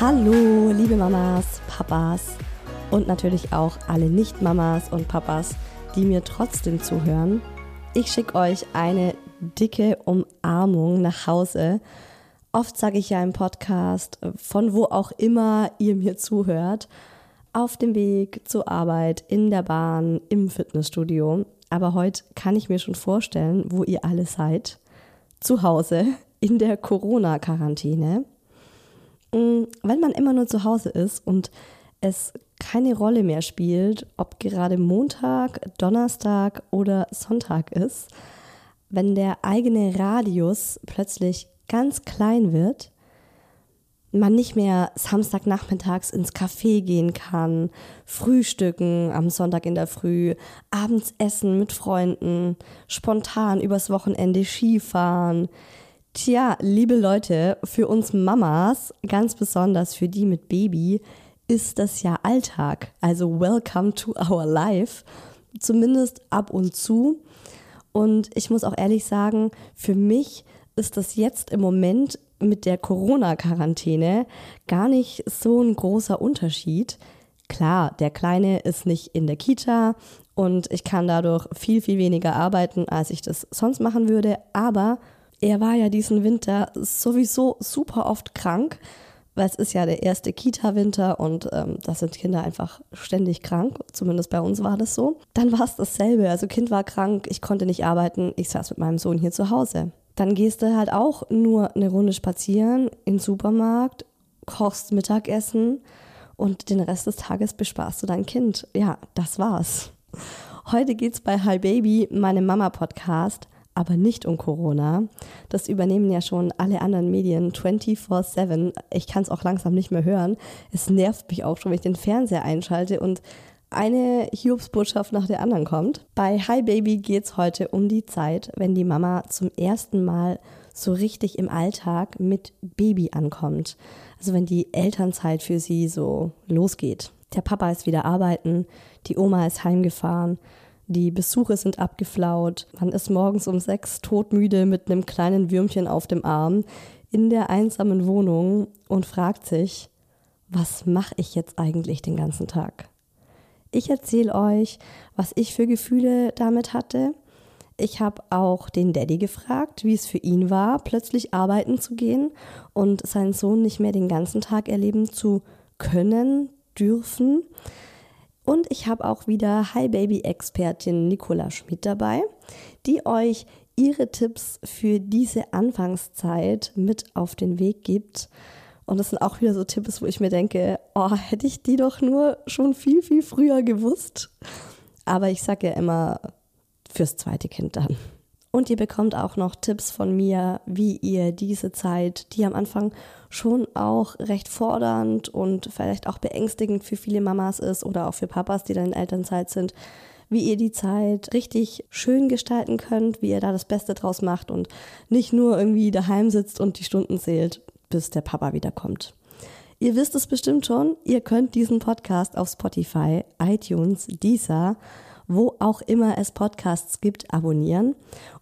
Hallo, liebe Mamas, Papas und natürlich auch alle Nicht-Mamas und Papas, die mir trotzdem zuhören. Ich schicke euch eine dicke Umarmung nach Hause. Oft sage ich ja im Podcast, von wo auch immer ihr mir zuhört, auf dem Weg zur Arbeit, in der Bahn, im Fitnessstudio. Aber heute kann ich mir schon vorstellen, wo ihr alle seid. Zu Hause, in der Corona-Quarantäne. Mm, wenn man immer nur zu Hause ist und es keine Rolle mehr spielt, ob gerade Montag, Donnerstag oder Sonntag ist, wenn der eigene Radius plötzlich ganz klein wird, man nicht mehr Samstagnachmittags ins Café gehen kann, frühstücken am Sonntag in der Früh, abends essen mit Freunden, spontan übers Wochenende Skifahren, Tja, liebe Leute, für uns Mamas, ganz besonders für die mit Baby, ist das ja Alltag. Also welcome to our life. Zumindest ab und zu. Und ich muss auch ehrlich sagen, für mich ist das jetzt im Moment mit der Corona-Quarantäne gar nicht so ein großer Unterschied. Klar, der Kleine ist nicht in der Kita und ich kann dadurch viel, viel weniger arbeiten, als ich das sonst machen würde. Aber er war ja diesen Winter sowieso super oft krank, weil es ist ja der erste Kita-Winter und ähm, da sind Kinder einfach ständig krank. Zumindest bei uns war das so. Dann war es dasselbe. Also Kind war krank, ich konnte nicht arbeiten, ich saß mit meinem Sohn hier zu Hause. Dann gehst du halt auch nur eine Runde spazieren in den Supermarkt, kochst Mittagessen und den Rest des Tages bespaßt du dein Kind. Ja, das war's. Heute geht's bei Hi Baby, meinem Mama-Podcast, aber nicht um Corona. Das übernehmen ja schon alle anderen Medien 24-7. Ich kann es auch langsam nicht mehr hören. Es nervt mich auch schon, wenn ich den Fernseher einschalte und eine Hiobsbotschaft nach der anderen kommt. Bei Hi Baby geht es heute um die Zeit, wenn die Mama zum ersten Mal so richtig im Alltag mit Baby ankommt. Also wenn die Elternzeit für sie so losgeht. Der Papa ist wieder arbeiten, die Oma ist heimgefahren die Besuche sind abgeflaut. Man ist morgens um sechs todmüde mit einem kleinen Würmchen auf dem Arm in der einsamen Wohnung und fragt sich, was mache ich jetzt eigentlich den ganzen Tag? Ich erzähle euch, was ich für Gefühle damit hatte. Ich habe auch den Daddy gefragt, wie es für ihn war, plötzlich arbeiten zu gehen und seinen Sohn nicht mehr den ganzen Tag erleben zu können, dürfen. Und ich habe auch wieder Hi Baby Expertin Nicola Schmidt dabei, die euch ihre Tipps für diese Anfangszeit mit auf den Weg gibt. Und das sind auch wieder so Tipps, wo ich mir denke, oh, hätte ich die doch nur schon viel, viel früher gewusst. Aber ich sage ja immer fürs zweite Kind dann. Und ihr bekommt auch noch Tipps von mir, wie ihr diese Zeit, die am Anfang schon auch recht fordernd und vielleicht auch beängstigend für viele Mamas ist oder auch für Papas, die dann in Elternzeit sind, wie ihr die Zeit richtig schön gestalten könnt, wie ihr da das Beste draus macht und nicht nur irgendwie daheim sitzt und die Stunden zählt, bis der Papa wiederkommt. Ihr wisst es bestimmt schon, ihr könnt diesen Podcast auf Spotify, iTunes, Deezer wo auch immer es Podcasts gibt, abonnieren.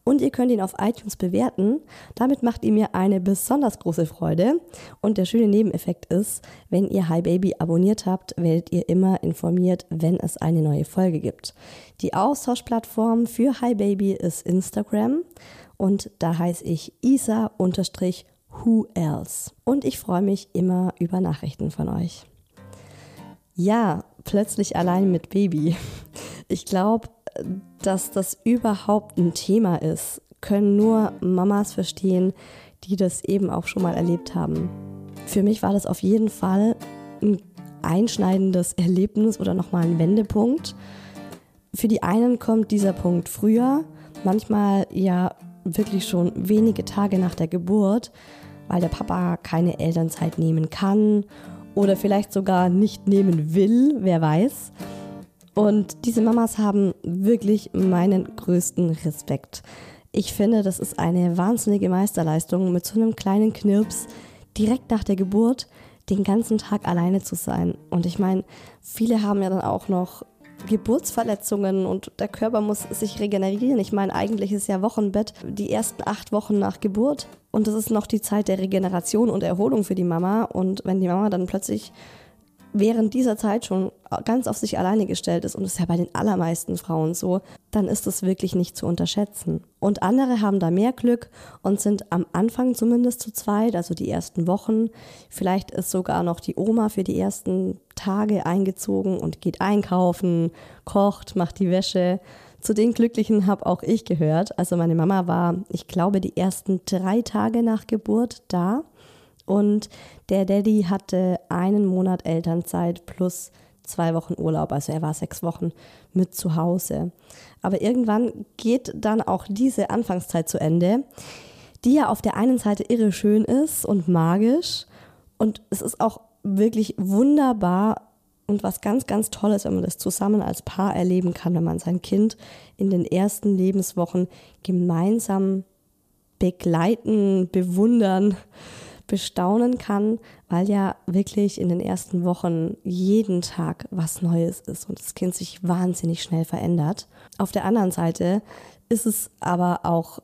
Und ihr könnt ihn auf iTunes bewerten. Damit macht ihr mir eine besonders große Freude. Und der schöne Nebeneffekt ist, wenn ihr Hi Baby abonniert habt, werdet ihr immer informiert, wenn es eine neue Folge gibt. Die Austauschplattform für Hi Baby ist Instagram. Und da heiße ich isa-who else. Und ich freue mich immer über Nachrichten von euch. Ja, plötzlich allein mit Baby. Ich glaube, dass das überhaupt ein Thema ist, können nur Mamas verstehen, die das eben auch schon mal erlebt haben. Für mich war das auf jeden Fall ein einschneidendes Erlebnis oder nochmal ein Wendepunkt. Für die einen kommt dieser Punkt früher, manchmal ja wirklich schon wenige Tage nach der Geburt, weil der Papa keine Elternzeit nehmen kann oder vielleicht sogar nicht nehmen will, wer weiß. Und diese Mamas haben wirklich meinen größten Respekt. Ich finde, das ist eine wahnsinnige Meisterleistung, mit so einem kleinen Knirps direkt nach der Geburt den ganzen Tag alleine zu sein. Und ich meine, viele haben ja dann auch noch Geburtsverletzungen und der Körper muss sich regenerieren. Ich meine, eigentlich ist ja Wochenbett die ersten acht Wochen nach Geburt und das ist noch die Zeit der Regeneration und Erholung für die Mama. Und wenn die Mama dann plötzlich während dieser Zeit schon ganz auf sich alleine gestellt ist, und das ist ja bei den allermeisten Frauen so, dann ist das wirklich nicht zu unterschätzen. Und andere haben da mehr Glück und sind am Anfang zumindest zu zweit, also die ersten Wochen. Vielleicht ist sogar noch die Oma für die ersten Tage eingezogen und geht einkaufen, kocht, macht die Wäsche. Zu den Glücklichen habe auch ich gehört. Also meine Mama war, ich glaube, die ersten drei Tage nach Geburt da und der Daddy hatte einen Monat Elternzeit plus zwei Wochen Urlaub. Also er war sechs Wochen mit zu Hause. Aber irgendwann geht dann auch diese Anfangszeit zu Ende, die ja auf der einen Seite irre schön ist und magisch. Und es ist auch wirklich wunderbar und was ganz, ganz Tolles, wenn man das zusammen als Paar erleben kann, wenn man sein Kind in den ersten Lebenswochen gemeinsam begleiten, bewundern, bestaunen kann, weil ja wirklich in den ersten Wochen jeden Tag was Neues ist und das Kind sich wahnsinnig schnell verändert. Auf der anderen Seite ist es aber auch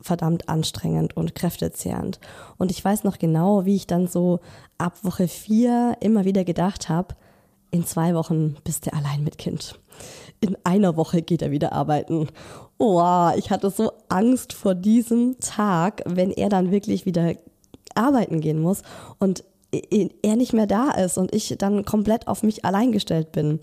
verdammt anstrengend und kräftezehrend. Und ich weiß noch genau, wie ich dann so ab Woche vier immer wieder gedacht habe, in zwei Wochen bist du allein mit Kind. In einer Woche geht er wieder arbeiten. Oh, ich hatte so Angst vor diesem Tag, wenn er dann wirklich wieder arbeiten gehen muss und er nicht mehr da ist und ich dann komplett auf mich allein gestellt bin.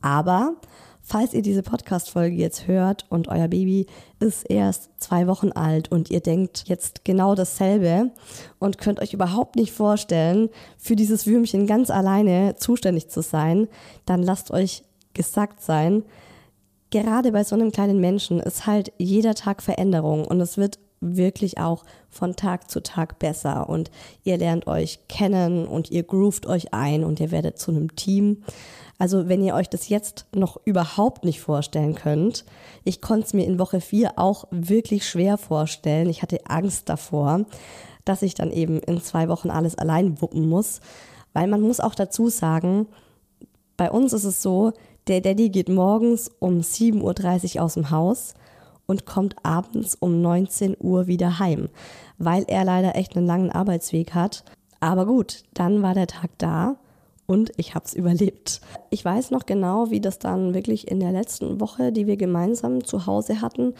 Aber falls ihr diese Podcast-Folge jetzt hört und euer Baby ist erst zwei Wochen alt und ihr denkt jetzt genau dasselbe und könnt euch überhaupt nicht vorstellen, für dieses Würmchen ganz alleine zuständig zu sein, dann lasst euch gesagt sein, gerade bei so einem kleinen Menschen ist halt jeder Tag Veränderung und es wird wirklich auch von Tag zu Tag besser und ihr lernt euch kennen und ihr groovt euch ein und ihr werdet zu einem Team. Also wenn ihr euch das jetzt noch überhaupt nicht vorstellen könnt, ich konnte es mir in Woche 4 auch wirklich schwer vorstellen. Ich hatte Angst davor, dass ich dann eben in zwei Wochen alles allein wuppen muss, weil man muss auch dazu sagen, bei uns ist es so, der Daddy geht morgens um 7.30 Uhr aus dem Haus und kommt abends um 19 Uhr wieder heim, weil er leider echt einen langen Arbeitsweg hat. Aber gut, dann war der Tag da und ich habe es überlebt. Ich weiß noch genau, wie das dann wirklich in der letzten Woche, die wir gemeinsam zu Hause hatten,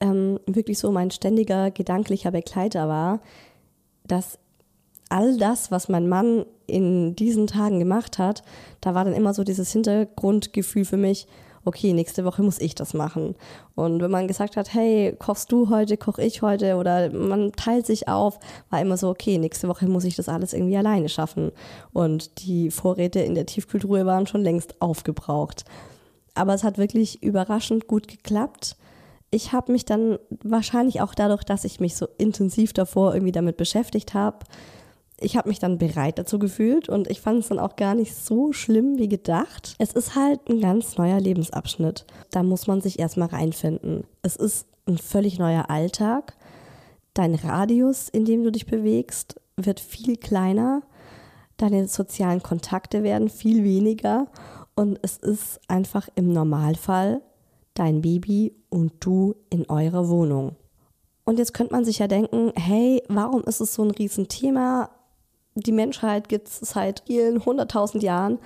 ähm, wirklich so mein ständiger gedanklicher Begleiter war, dass all das, was mein Mann in diesen Tagen gemacht hat, da war dann immer so dieses Hintergrundgefühl für mich, okay, nächste Woche muss ich das machen. Und wenn man gesagt hat, hey, kochst du heute, koch ich heute oder man teilt sich auf, war immer so, okay, nächste Woche muss ich das alles irgendwie alleine schaffen. Und die Vorräte in der Tiefkühltruhe waren schon längst aufgebraucht. Aber es hat wirklich überraschend gut geklappt. Ich habe mich dann wahrscheinlich auch dadurch, dass ich mich so intensiv davor irgendwie damit beschäftigt habe, ich habe mich dann bereit dazu gefühlt und ich fand es dann auch gar nicht so schlimm wie gedacht. Es ist halt ein ganz neuer Lebensabschnitt. Da muss man sich erstmal reinfinden. Es ist ein völlig neuer Alltag. Dein Radius, in dem du dich bewegst, wird viel kleiner. Deine sozialen Kontakte werden viel weniger. Und es ist einfach im Normalfall dein Baby und du in eurer Wohnung. Und jetzt könnte man sich ja denken, hey, warum ist es so ein Riesenthema? Die Menschheit gibt es seit vielen hunderttausend Jahren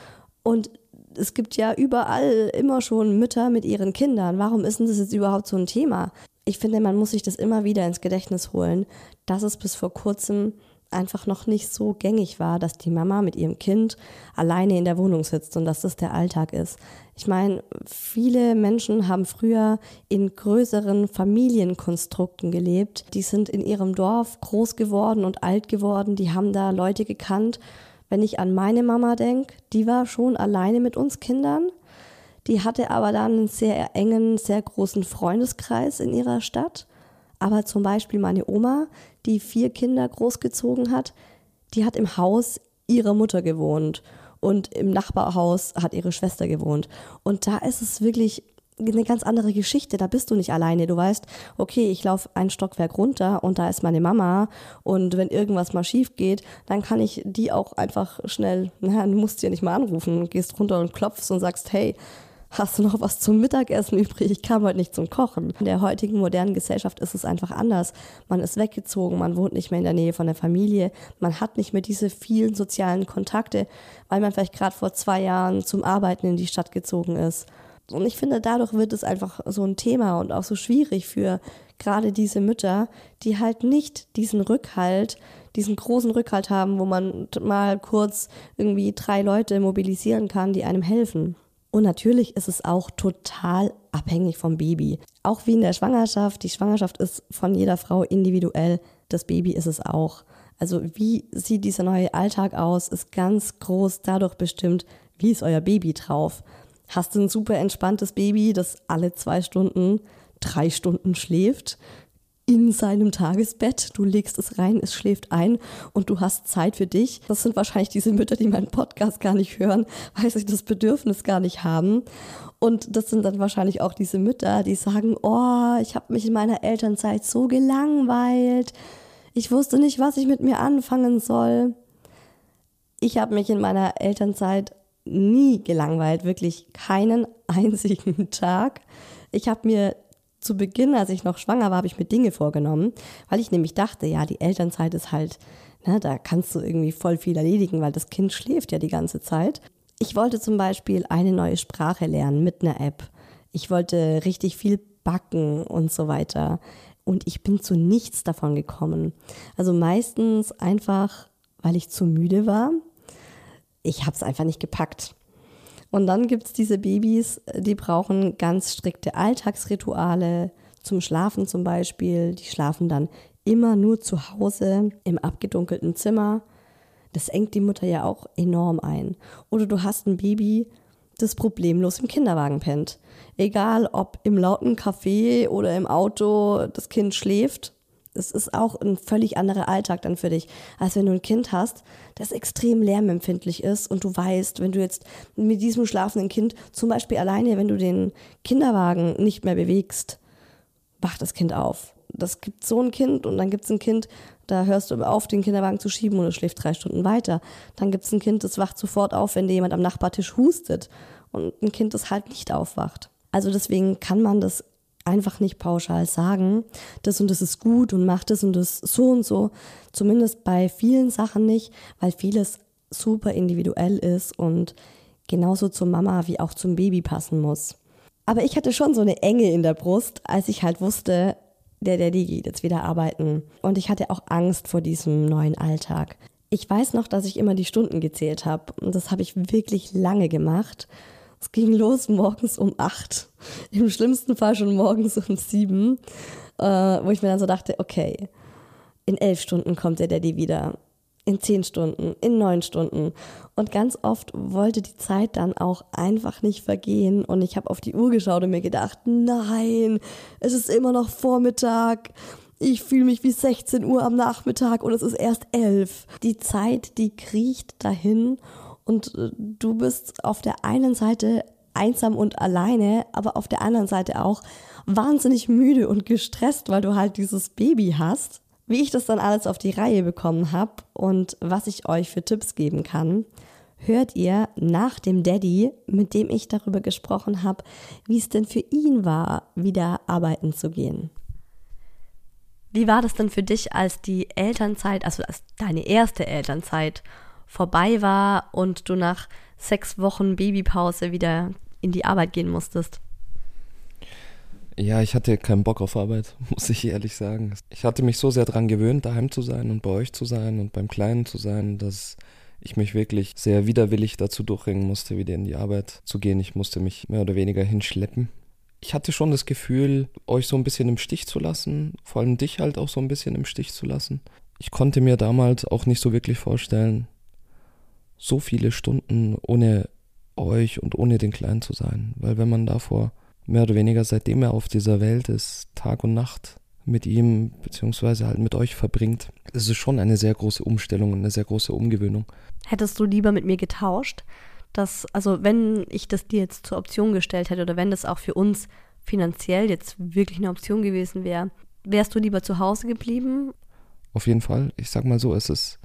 und es gibt ja überall immer schon Mütter mit ihren Kindern. Warum ist denn das jetzt überhaupt so ein Thema? Ich finde, man muss sich das immer wieder ins Gedächtnis holen, dass es bis vor kurzem einfach noch nicht so gängig war, dass die Mama mit ihrem Kind alleine in der Wohnung sitzt und dass das der Alltag ist. Ich meine, viele Menschen haben früher in größeren Familienkonstrukten gelebt. Die sind in ihrem Dorf groß geworden und alt geworden. Die haben da Leute gekannt. Wenn ich an meine Mama denke, die war schon alleine mit uns Kindern. Die hatte aber dann einen sehr engen, sehr großen Freundeskreis in ihrer Stadt. Aber zum Beispiel meine Oma, die vier Kinder großgezogen hat, die hat im Haus ihrer Mutter gewohnt und im Nachbarhaus hat ihre Schwester gewohnt. Und da ist es wirklich eine ganz andere Geschichte. Da bist du nicht alleine. Du weißt, okay, ich laufe ein Stockwerk runter und da ist meine Mama. Und wenn irgendwas mal schief geht, dann kann ich die auch einfach schnell, naja, du musst sie ja nicht mal anrufen, gehst runter und klopfst und sagst, hey, hast du noch was zum Mittagessen übrig? Ich kam heute nicht zum Kochen. In der heutigen modernen Gesellschaft ist es einfach anders. Man ist weggezogen, man wohnt nicht mehr in der Nähe von der Familie, man hat nicht mehr diese vielen sozialen Kontakte, weil man vielleicht gerade vor zwei Jahren zum Arbeiten in die Stadt gezogen ist. Und ich finde, dadurch wird es einfach so ein Thema und auch so schwierig für gerade diese Mütter, die halt nicht diesen Rückhalt, diesen großen Rückhalt haben, wo man mal kurz irgendwie drei Leute mobilisieren kann, die einem helfen. Und natürlich ist es auch total abhängig vom Baby. Auch wie in der Schwangerschaft. Die Schwangerschaft ist von jeder Frau individuell. Das Baby ist es auch. Also wie sieht dieser neue Alltag aus, ist ganz groß dadurch bestimmt, wie ist euer Baby drauf. Hast du ein super entspanntes Baby, das alle zwei Stunden, drei Stunden schläft? In seinem Tagesbett. Du legst es rein, es schläft ein und du hast Zeit für dich. Das sind wahrscheinlich diese Mütter, die meinen Podcast gar nicht hören, weil sie das Bedürfnis gar nicht haben. Und das sind dann wahrscheinlich auch diese Mütter, die sagen, oh, ich habe mich in meiner Elternzeit so gelangweilt. Ich wusste nicht, was ich mit mir anfangen soll. Ich habe mich in meiner Elternzeit nie gelangweilt, wirklich keinen einzigen Tag. Ich habe mir zu Beginn, als ich noch schwanger war, habe ich mir Dinge vorgenommen, weil ich nämlich dachte, ja, die Elternzeit ist halt, ne, da kannst du irgendwie voll viel erledigen, weil das Kind schläft ja die ganze Zeit. Ich wollte zum Beispiel eine neue Sprache lernen mit einer App. Ich wollte richtig viel backen und so weiter. Und ich bin zu nichts davon gekommen. Also meistens einfach, weil ich zu müde war. Ich habe es einfach nicht gepackt. Und dann gibt es diese Babys, die brauchen ganz strikte Alltagsrituale zum Schlafen zum Beispiel. Die schlafen dann immer nur zu Hause im abgedunkelten Zimmer. Das engt die Mutter ja auch enorm ein. Oder du hast ein Baby, das problemlos im Kinderwagen pennt. Egal ob im lauten Café oder im Auto das Kind schläft, es ist auch ein völlig anderer Alltag dann für dich, als wenn du ein Kind hast, das extrem lärmempfindlich ist und du weißt, wenn du jetzt mit diesem schlafenden Kind, zum Beispiel alleine, wenn du den Kinderwagen nicht mehr bewegst, wacht das Kind auf. Das gibt so ein Kind und dann gibt es ein Kind, da hörst du auf, den Kinderwagen zu schieben und es schläft drei Stunden weiter. Dann gibt es ein Kind, das wacht sofort auf, wenn dir jemand am Nachbartisch hustet und ein Kind, das halt nicht aufwacht. Also deswegen kann man das einfach nicht pauschal sagen, das und das ist gut und macht das und das so und so. Zumindest bei vielen Sachen nicht, weil vieles super individuell ist und genauso zur Mama wie auch zum Baby passen muss. Aber ich hatte schon so eine Enge in der Brust, als ich halt wusste, der Daddy geht jetzt wieder arbeiten. Und ich hatte auch Angst vor diesem neuen Alltag. Ich weiß noch, dass ich immer die Stunden gezählt habe und das habe ich wirklich lange gemacht. Es ging los morgens um acht, im schlimmsten Fall schon morgens um sieben, äh, wo ich mir dann so dachte, okay, in elf Stunden kommt der Daddy wieder, in zehn Stunden, in neun Stunden. Und ganz oft wollte die Zeit dann auch einfach nicht vergehen. Und ich habe auf die Uhr geschaut und mir gedacht, nein, es ist immer noch Vormittag ich fühle mich wie 16 Uhr am Nachmittag und es ist erst 11. Die Zeit, die kriecht dahin und äh, du bist auf der einen Seite einsam und alleine, aber auf der anderen Seite auch wahnsinnig müde und gestresst, weil du halt dieses Baby hast. Wie ich das dann alles auf die Reihe bekommen habe und was ich euch für Tipps geben kann, hört ihr nach dem Daddy, mit dem ich darüber gesprochen habe, wie es denn für ihn war, wieder arbeiten zu gehen. Wie war das denn für dich, als die Elternzeit, also als deine erste Elternzeit vorbei war und du nach sechs Wochen Babypause wieder in die Arbeit gehen musstest? Ja, ich hatte keinen Bock auf Arbeit, muss ich ehrlich sagen. Ich hatte mich so sehr daran gewöhnt, daheim zu sein und bei euch zu sein und beim Kleinen zu sein, dass ich mich wirklich sehr widerwillig dazu durchringen musste, wieder in die Arbeit zu gehen. Ich musste mich mehr oder weniger hinschleppen ich hatte schon das Gefühl, euch so ein bisschen im Stich zu lassen, vor allem dich halt auch so ein bisschen im Stich zu lassen. Ich konnte mir damals auch nicht so wirklich vorstellen, so viele Stunden ohne euch und ohne den Kleinen zu sein, weil wenn man davor mehr oder weniger seitdem er auf dieser Welt ist, Tag und Nacht mit ihm beziehungsweise halt mit euch verbringt, ist es schon eine sehr große Umstellung und eine sehr große Umgewöhnung. Hättest du lieber mit mir getauscht? dass, also wenn ich das dir jetzt zur Option gestellt hätte oder wenn das auch für uns finanziell jetzt wirklich eine Option gewesen wäre, wärst du lieber zu Hause geblieben? Auf jeden Fall. Ich sag mal so, es ist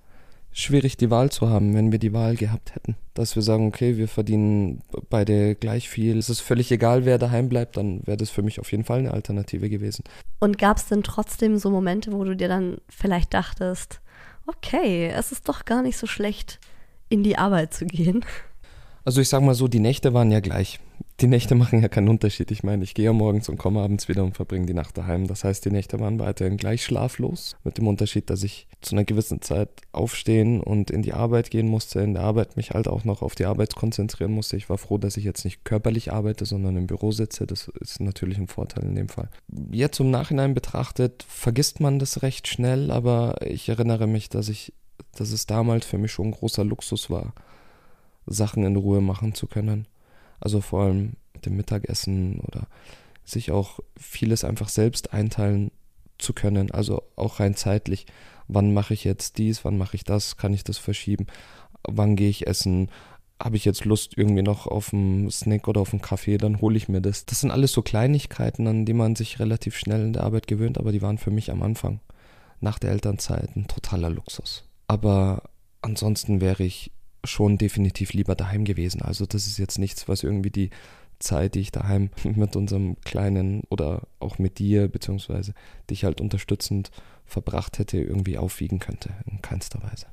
schwierig, die Wahl zu haben, wenn wir die Wahl gehabt hätten. Dass wir sagen, okay, wir verdienen beide gleich viel. Es ist völlig egal, wer daheim bleibt, dann wäre das für mich auf jeden Fall eine Alternative gewesen. Und gab es denn trotzdem so Momente, wo du dir dann vielleicht dachtest, okay, es ist doch gar nicht so schlecht, in die Arbeit zu gehen? Also ich sag mal so, die Nächte waren ja gleich. Die Nächte machen ja keinen Unterschied. Ich meine, ich gehe ja morgens und komme abends wieder und verbringe die Nacht daheim. Das heißt, die Nächte waren weiterhin gleich schlaflos. Mit dem Unterschied, dass ich zu einer gewissen Zeit aufstehen und in die Arbeit gehen musste. In der Arbeit mich halt auch noch auf die Arbeit konzentrieren musste. Ich war froh, dass ich jetzt nicht körperlich arbeite, sondern im Büro sitze. Das ist natürlich ein Vorteil in dem Fall. Jetzt im Nachhinein betrachtet, vergisst man das recht schnell, aber ich erinnere mich, dass ich, dass es damals für mich schon ein großer Luxus war Sachen in Ruhe machen zu können. Also vor allem mit dem Mittagessen oder sich auch vieles einfach selbst einteilen zu können. Also auch rein zeitlich. Wann mache ich jetzt dies, wann mache ich das, kann ich das verschieben, wann gehe ich essen, habe ich jetzt Lust irgendwie noch auf einen Snack oder auf einen Kaffee, dann hole ich mir das. Das sind alles so Kleinigkeiten, an die man sich relativ schnell in der Arbeit gewöhnt, aber die waren für mich am Anfang, nach der Elternzeit, ein totaler Luxus. Aber ansonsten wäre ich schon definitiv lieber daheim gewesen. Also das ist jetzt nichts, was irgendwie die Zeit, die ich daheim mit unserem Kleinen oder auch mit dir, beziehungsweise dich halt unterstützend verbracht hätte, irgendwie aufwiegen könnte. In keinster Weise.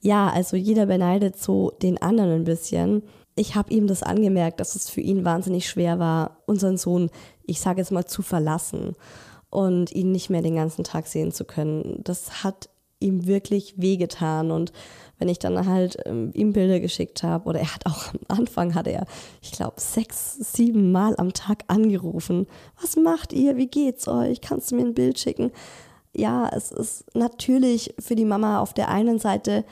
Ja, also jeder beneidet so den anderen ein bisschen. Ich habe ihm das angemerkt, dass es für ihn wahnsinnig schwer war, unseren Sohn, ich sage jetzt mal, zu verlassen und ihn nicht mehr den ganzen Tag sehen zu können. Das hat ihm wirklich wehgetan und wenn ich dann halt ähm, ihm Bilder geschickt habe oder er hat auch am Anfang hat er, ich glaube, sechs, sieben Mal am Tag angerufen. Was macht ihr? Wie geht's euch? Kannst du mir ein Bild schicken? Ja, es ist natürlich für die Mama auf der einen Seite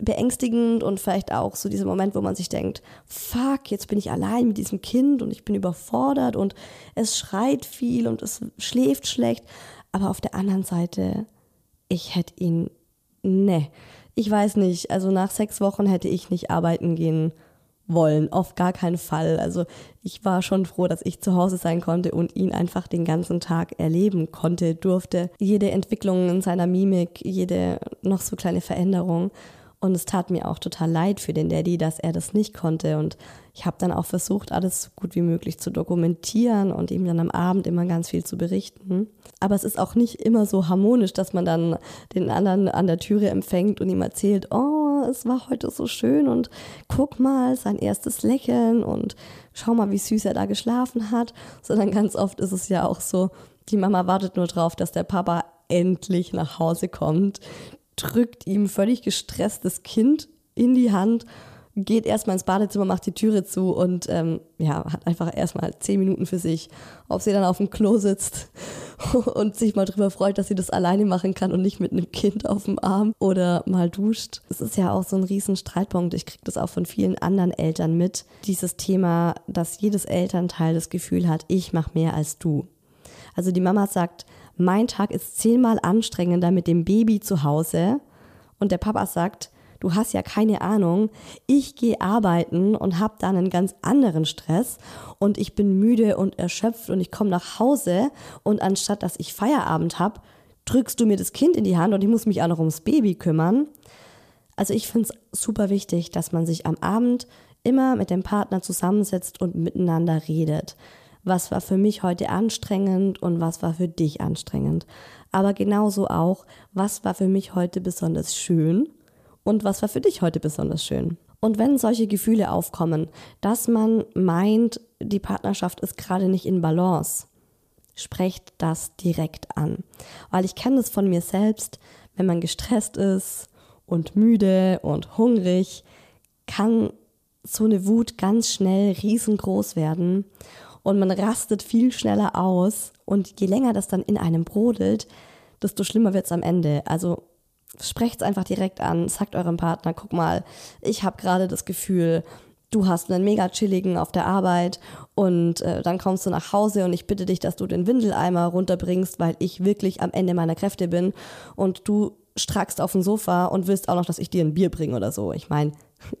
beängstigend und vielleicht auch so dieser Moment, wo man sich denkt, fuck, jetzt bin ich allein mit diesem Kind und ich bin überfordert und es schreit viel und es schläft schlecht. Aber auf der anderen Seite, ich hätte ihn, ne, ich weiß nicht, also nach sechs Wochen hätte ich nicht arbeiten gehen wollen, auf gar keinen Fall. Also ich war schon froh, dass ich zu Hause sein konnte und ihn einfach den ganzen Tag erleben konnte, durfte. Jede Entwicklung in seiner Mimik, jede noch so kleine Veränderung. Und es tat mir auch total leid für den Daddy, dass er das nicht konnte. Und ich habe dann auch versucht, alles so gut wie möglich zu dokumentieren und ihm dann am Abend immer ganz viel zu berichten. Aber es ist auch nicht immer so harmonisch, dass man dann den anderen an der Türe empfängt und ihm erzählt, oh, es war heute so schön und guck mal, sein erstes Lächeln und schau mal, wie süß er da geschlafen hat. Sondern ganz oft ist es ja auch so, die Mama wartet nur drauf, dass der Papa endlich nach Hause kommt drückt ihm völlig gestresstes Kind in die Hand geht erstmal ins Badezimmer, macht die Türe zu und ähm, ja, hat einfach erstmal zehn Minuten für sich. Ob sie dann auf dem Klo sitzt und sich mal drüber freut, dass sie das alleine machen kann und nicht mit einem Kind auf dem Arm oder mal duscht. Es ist ja auch so ein riesen Streitpunkt. Ich kriege das auch von vielen anderen Eltern mit. Dieses Thema, dass jedes Elternteil das Gefühl hat, ich mache mehr als du. Also die Mama sagt, mein Tag ist zehnmal anstrengender mit dem Baby zu Hause. Und der Papa sagt, du hast ja keine Ahnung, ich gehe arbeiten und habe dann einen ganz anderen Stress und ich bin müde und erschöpft und ich komme nach Hause und anstatt dass ich Feierabend habe, drückst du mir das Kind in die Hand und ich muss mich auch noch ums Baby kümmern. Also ich finde es super wichtig, dass man sich am Abend immer mit dem Partner zusammensetzt und miteinander redet. Was war für mich heute anstrengend und was war für dich anstrengend? Aber genauso auch, was war für mich heute besonders schön und was war für dich heute besonders schön? Und wenn solche Gefühle aufkommen, dass man meint, die Partnerschaft ist gerade nicht in Balance, sprecht das direkt an. Weil ich kenne das von mir selbst, wenn man gestresst ist und müde und hungrig, kann so eine Wut ganz schnell riesengroß werden und man rastet viel schneller aus und je länger das dann in einem brodelt, desto schlimmer wird es am Ende. Also sprecht es einfach direkt an, sagt eurem Partner, guck mal, ich habe gerade das Gefühl, du hast einen mega chilligen auf der Arbeit und äh, dann kommst du nach Hause und ich bitte dich, dass du den Windeleimer runterbringst, weil ich wirklich am Ende meiner Kräfte bin und du strackst auf dem Sofa und willst auch noch, dass ich dir ein Bier bringe oder so. Ich meine,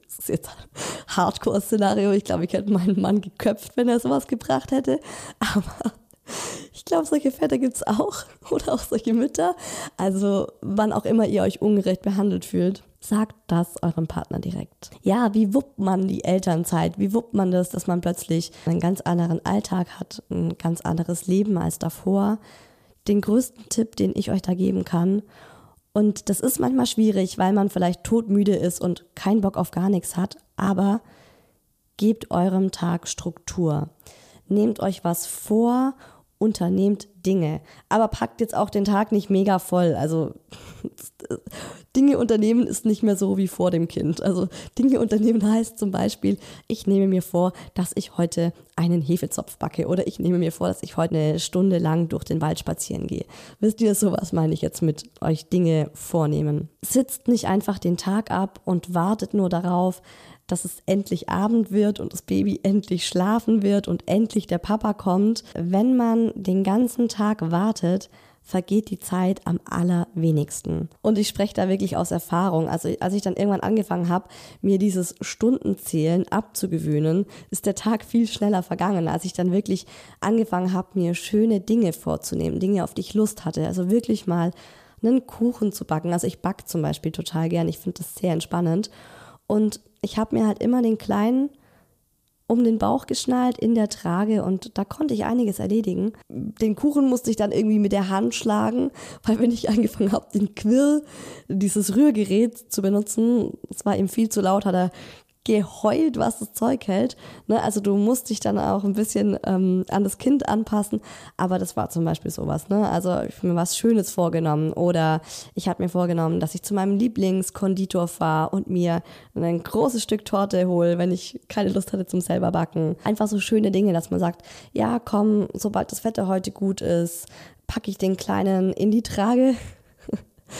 das ist jetzt ein Hardcore-Szenario. Ich glaube, ich hätte meinen Mann geköpft, wenn er sowas gebracht hätte. Aber ich glaube, solche Väter gibt es auch oder auch solche Mütter. Also wann auch immer ihr euch ungerecht behandelt fühlt, sagt das eurem Partner direkt. Ja, wie wuppt man die Elternzeit? Wie wuppt man das, dass man plötzlich einen ganz anderen Alltag hat, ein ganz anderes Leben als davor? Den größten Tipp, den ich euch da geben kann, und das ist manchmal schwierig, weil man vielleicht todmüde ist und keinen Bock auf gar nichts hat, aber gebt eurem Tag Struktur. Nehmt euch was vor unternehmt Dinge. Aber packt jetzt auch den Tag nicht mega voll. Also Dinge unternehmen ist nicht mehr so wie vor dem Kind. Also Dinge unternehmen heißt zum Beispiel, ich nehme mir vor, dass ich heute einen Hefezopf backe oder ich nehme mir vor, dass ich heute eine Stunde lang durch den Wald spazieren gehe. Wisst ihr, sowas meine ich jetzt mit euch Dinge vornehmen. Sitzt nicht einfach den Tag ab und wartet nur darauf, dass es endlich Abend wird und das Baby endlich schlafen wird und endlich der Papa kommt. Wenn man den ganzen Tag wartet, vergeht die Zeit am allerwenigsten. Und ich spreche da wirklich aus Erfahrung. Also als ich dann irgendwann angefangen habe, mir dieses Stundenzählen abzugewöhnen, ist der Tag viel schneller vergangen, als ich dann wirklich angefangen habe, mir schöne Dinge vorzunehmen, Dinge, auf die ich Lust hatte. Also wirklich mal einen Kuchen zu backen. Also ich backe zum Beispiel total gern. Ich finde das sehr entspannend. Und ich habe mir halt immer den Kleinen um den Bauch geschnallt in der Trage und da konnte ich einiges erledigen. Den Kuchen musste ich dann irgendwie mit der Hand schlagen, weil wenn ich angefangen habe, den Quill, dieses Rührgerät zu benutzen, es war ihm viel zu laut, hat er geheult, was das Zeug hält. Ne? Also du musst dich dann auch ein bisschen ähm, an das Kind anpassen. Aber das war zum Beispiel sowas. Ne? Also ich habe mir was Schönes vorgenommen oder ich habe mir vorgenommen, dass ich zu meinem Lieblingskonditor fahre und mir ein großes Stück Torte hole, wenn ich keine Lust hatte zum selber backen. Einfach so schöne Dinge, dass man sagt, ja komm, sobald das Wetter heute gut ist, packe ich den Kleinen in die Trage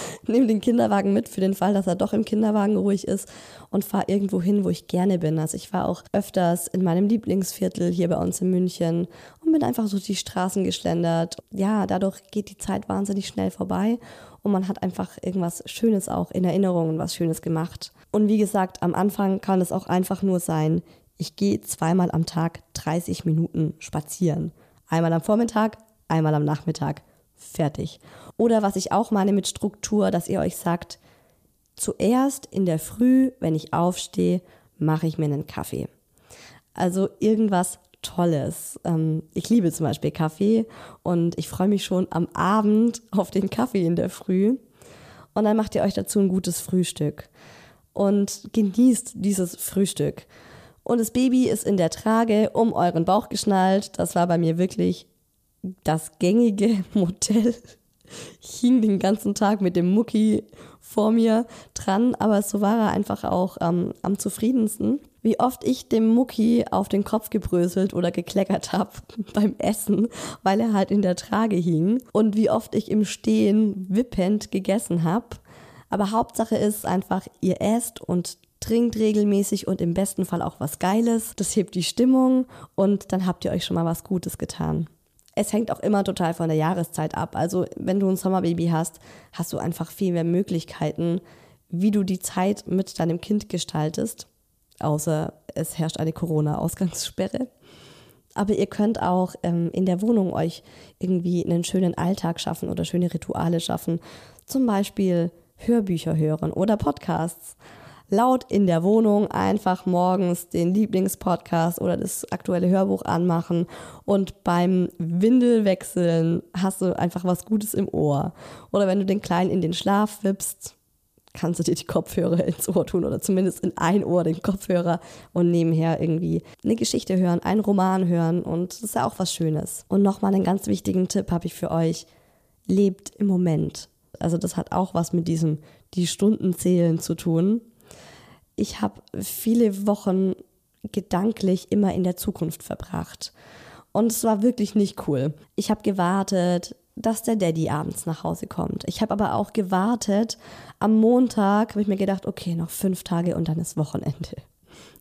nehme den Kinderwagen mit für den Fall, dass er doch im Kinderwagen ruhig ist und fahre irgendwo hin, wo ich gerne bin. Also ich war auch öfters in meinem Lieblingsviertel hier bei uns in München und bin einfach so die Straßen geschlendert. Ja, dadurch geht die Zeit wahnsinnig schnell vorbei und man hat einfach irgendwas Schönes auch in Erinnerung und was Schönes gemacht. Und wie gesagt, am Anfang kann es auch einfach nur sein, ich gehe zweimal am Tag 30 Minuten spazieren. Einmal am Vormittag, einmal am Nachmittag. Fertig. Oder was ich auch meine mit Struktur, dass ihr euch sagt, zuerst in der Früh, wenn ich aufstehe, mache ich mir einen Kaffee. Also irgendwas Tolles. Ähm, ich liebe zum Beispiel Kaffee und ich freue mich schon am Abend auf den Kaffee in der Früh. Und dann macht ihr euch dazu ein gutes Frühstück und genießt dieses Frühstück. Und das Baby ist in der Trage um euren Bauch geschnallt. Das war bei mir wirklich das gängige Modell. Ich hing den ganzen Tag mit dem Mucki vor mir dran, aber so war er einfach auch ähm, am zufriedensten. Wie oft ich dem Mucki auf den Kopf gebröselt oder gekleckert habe beim Essen, weil er halt in der Trage hing und wie oft ich im Stehen wippend gegessen habe. Aber Hauptsache ist einfach, ihr esst und trinkt regelmäßig und im besten Fall auch was Geiles. Das hebt die Stimmung und dann habt ihr euch schon mal was Gutes getan. Es hängt auch immer total von der Jahreszeit ab. Also wenn du ein Sommerbaby hast, hast du einfach viel mehr Möglichkeiten, wie du die Zeit mit deinem Kind gestaltest. Außer es herrscht eine Corona-Ausgangssperre. Aber ihr könnt auch ähm, in der Wohnung euch irgendwie einen schönen Alltag schaffen oder schöne Rituale schaffen. Zum Beispiel Hörbücher hören oder Podcasts laut in der Wohnung einfach morgens den Lieblingspodcast oder das aktuelle Hörbuch anmachen und beim Windelwechseln hast du einfach was Gutes im Ohr. Oder wenn du den Kleinen in den Schlaf wippst, kannst du dir die Kopfhörer ins Ohr tun oder zumindest in ein Ohr den Kopfhörer und nebenher irgendwie eine Geschichte hören, einen Roman hören und das ist ja auch was Schönes. Und nochmal einen ganz wichtigen Tipp habe ich für euch. Lebt im Moment. Also das hat auch was mit diesem die Stunden zählen zu tun ich habe viele Wochen gedanklich immer in der Zukunft verbracht. Und es war wirklich nicht cool. Ich habe gewartet, dass der Daddy abends nach Hause kommt. Ich habe aber auch gewartet. Am Montag habe ich mir gedacht, okay, noch fünf Tage und dann ist Wochenende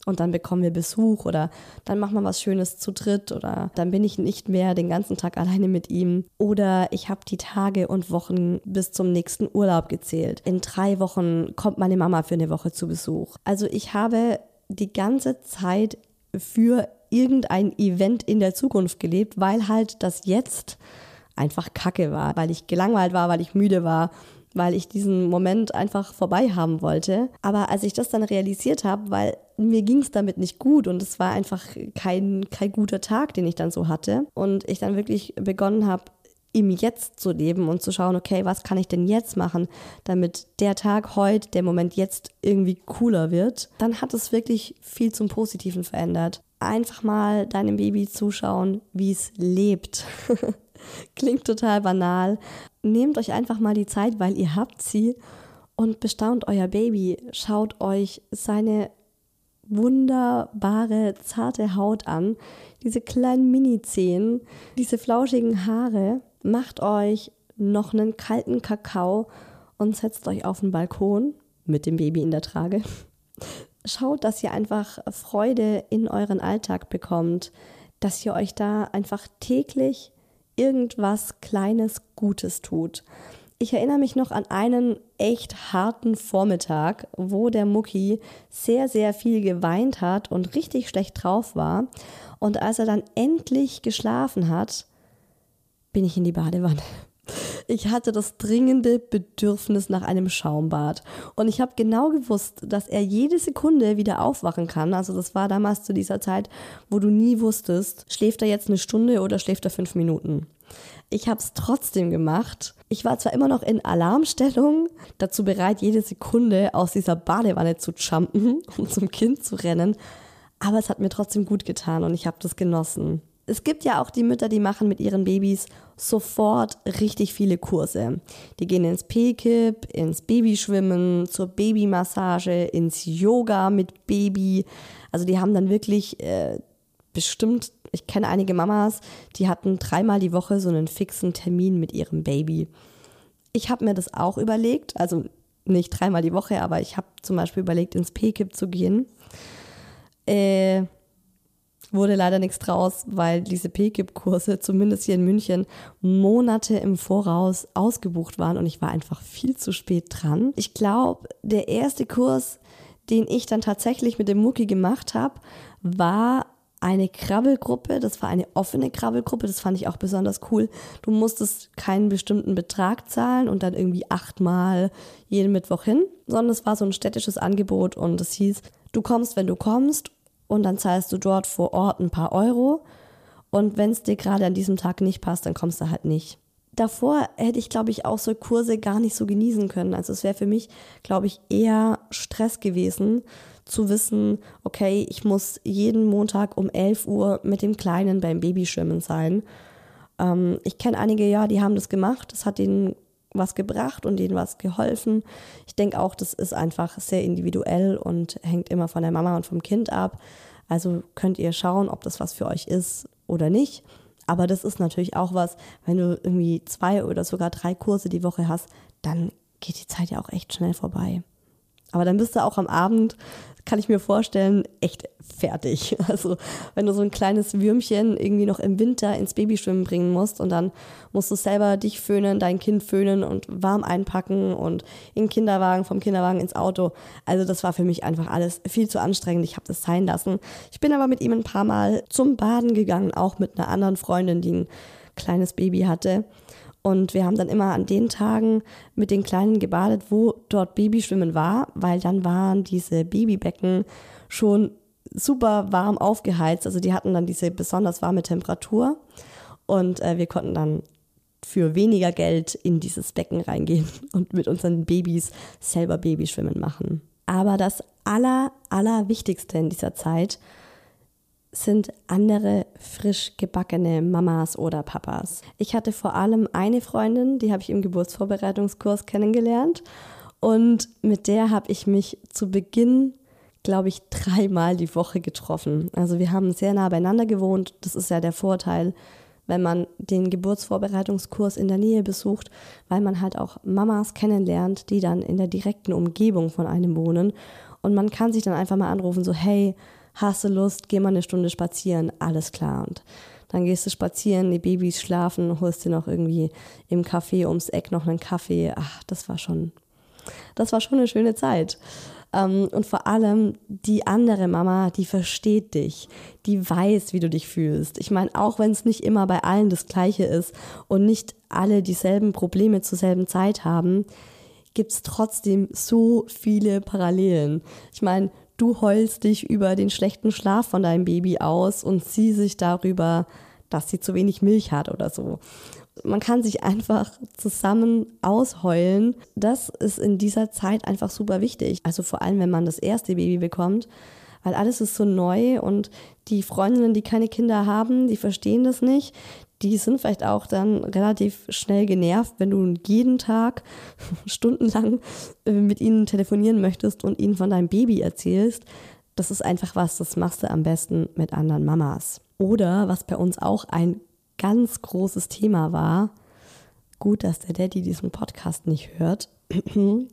und dann bekommen wir Besuch oder dann machen wir was Schönes zu dritt oder dann bin ich nicht mehr den ganzen Tag alleine mit ihm oder ich habe die Tage und Wochen bis zum nächsten Urlaub gezählt. In drei Wochen kommt meine Mama für eine Woche zu Besuch. Also ich habe die ganze Zeit für irgendein Event in der Zukunft gelebt, weil halt das jetzt einfach kacke war, weil ich gelangweilt war, weil ich müde war, weil ich diesen Moment einfach vorbei haben wollte. Aber als ich das dann realisiert habe, weil mir ging es damit nicht gut und es war einfach kein, kein guter Tag, den ich dann so hatte. Und ich dann wirklich begonnen habe, im Jetzt zu leben und zu schauen, okay, was kann ich denn jetzt machen, damit der Tag heute, der Moment jetzt irgendwie cooler wird, dann hat es wirklich viel zum Positiven verändert. Einfach mal deinem Baby zuschauen, wie es lebt. Klingt total banal. Nehmt euch einfach mal die Zeit, weil ihr habt sie und bestaunt euer Baby. Schaut euch seine wunderbare, zarte Haut an, diese kleinen Mini-Zehen, diese flauschigen Haare. Macht euch noch einen kalten Kakao und setzt euch auf den Balkon mit dem Baby in der Trage. Schaut, dass ihr einfach Freude in euren Alltag bekommt, dass ihr euch da einfach täglich irgendwas Kleines Gutes tut. Ich erinnere mich noch an einen echt harten Vormittag, wo der Mucki sehr, sehr viel geweint hat und richtig schlecht drauf war. Und als er dann endlich geschlafen hat, bin ich in die Badewanne. Ich hatte das dringende Bedürfnis nach einem Schaumbad. Und ich habe genau gewusst, dass er jede Sekunde wieder aufwachen kann. Also das war damals zu dieser Zeit, wo du nie wusstest, schläft er jetzt eine Stunde oder schläft er fünf Minuten. Ich habe es trotzdem gemacht. Ich war zwar immer noch in Alarmstellung, dazu bereit, jede Sekunde aus dieser Badewanne zu jumpen, um zum Kind zu rennen, aber es hat mir trotzdem gut getan und ich habe das genossen. Es gibt ja auch die Mütter, die machen mit ihren Babys sofort richtig viele Kurse. Die gehen ins P-Kip, ins Babyschwimmen, zur Babymassage, ins Yoga mit Baby. Also die haben dann wirklich äh, bestimmt ich kenne einige Mamas, die hatten dreimal die Woche so einen fixen Termin mit ihrem Baby. Ich habe mir das auch überlegt, also nicht dreimal die Woche, aber ich habe zum Beispiel überlegt, ins PKIP zu gehen. Äh, wurde leider nichts draus, weil diese PKIP-Kurse, zumindest hier in München, Monate im Voraus ausgebucht waren und ich war einfach viel zu spät dran. Ich glaube, der erste Kurs, den ich dann tatsächlich mit dem Mucki gemacht habe, war eine Krabbelgruppe, das war eine offene Krabbelgruppe, das fand ich auch besonders cool. Du musstest keinen bestimmten Betrag zahlen und dann irgendwie achtmal jeden Mittwoch hin, sondern es war so ein städtisches Angebot und es hieß, du kommst, wenn du kommst und dann zahlst du dort vor Ort ein paar Euro und wenn es dir gerade an diesem Tag nicht passt, dann kommst du halt nicht. Davor hätte ich, glaube ich, auch so Kurse gar nicht so genießen können. Also es wäre für mich, glaube ich, eher Stress gewesen, zu wissen, okay, ich muss jeden Montag um 11 Uhr mit dem Kleinen beim Babyschwimmen sein. Ähm, ich kenne einige, ja, die haben das gemacht. Das hat ihnen was gebracht und denen was geholfen. Ich denke auch, das ist einfach sehr individuell und hängt immer von der Mama und vom Kind ab. Also könnt ihr schauen, ob das was für euch ist oder nicht. Aber das ist natürlich auch was, wenn du irgendwie zwei oder sogar drei Kurse die Woche hast, dann geht die Zeit ja auch echt schnell vorbei. Aber dann bist du auch am Abend kann ich mir vorstellen, echt fertig. Also wenn du so ein kleines Würmchen irgendwie noch im Winter ins Babyschwimmen bringen musst und dann musst du selber dich föhnen, dein Kind föhnen und warm einpacken und in den Kinderwagen, vom Kinderwagen ins Auto. Also das war für mich einfach alles viel zu anstrengend. Ich habe das sein lassen. Ich bin aber mit ihm ein paar Mal zum Baden gegangen, auch mit einer anderen Freundin, die ein kleines Baby hatte. Und wir haben dann immer an den Tagen mit den Kleinen gebadet, wo dort Babyschwimmen war, weil dann waren diese Babybecken schon super warm aufgeheizt. Also die hatten dann diese besonders warme Temperatur. Und äh, wir konnten dann für weniger Geld in dieses Becken reingehen und mit unseren Babys selber Babyschwimmen machen. Aber das aller, aller Wichtigste in dieser Zeit sind andere frisch gebackene Mamas oder Papas. Ich hatte vor allem eine Freundin, die habe ich im Geburtsvorbereitungskurs kennengelernt und mit der habe ich mich zu Beginn, glaube ich, dreimal die Woche getroffen. Also wir haben sehr nah beieinander gewohnt. Das ist ja der Vorteil, wenn man den Geburtsvorbereitungskurs in der Nähe besucht, weil man halt auch Mamas kennenlernt, die dann in der direkten Umgebung von einem wohnen. Und man kann sich dann einfach mal anrufen, so hey, hast du Lust, geh mal eine Stunde spazieren, alles klar. Und dann gehst du spazieren, die Babys schlafen, holst dir noch irgendwie im Café ums Eck noch einen Kaffee. Ach, das war schon, das war schon eine schöne Zeit. Ähm, und vor allem die andere Mama, die versteht dich, die weiß, wie du dich fühlst. Ich meine, auch wenn es nicht immer bei allen das Gleiche ist und nicht alle dieselben Probleme zur selben Zeit haben, gibt es trotzdem so viele Parallelen. Ich meine, du heulst dich über den schlechten Schlaf von deinem Baby aus und sie sich darüber, dass sie zu wenig Milch hat oder so. Man kann sich einfach zusammen ausheulen. Das ist in dieser Zeit einfach super wichtig. Also vor allem, wenn man das erste Baby bekommt, weil alles ist so neu und die Freundinnen, die keine Kinder haben, die verstehen das nicht die sind vielleicht auch dann relativ schnell genervt, wenn du jeden Tag stundenlang äh, mit ihnen telefonieren möchtest und ihnen von deinem Baby erzählst. Das ist einfach was, das machst du am besten mit anderen Mamas. Oder was bei uns auch ein ganz großes Thema war, gut, dass der Daddy diesen Podcast nicht hört.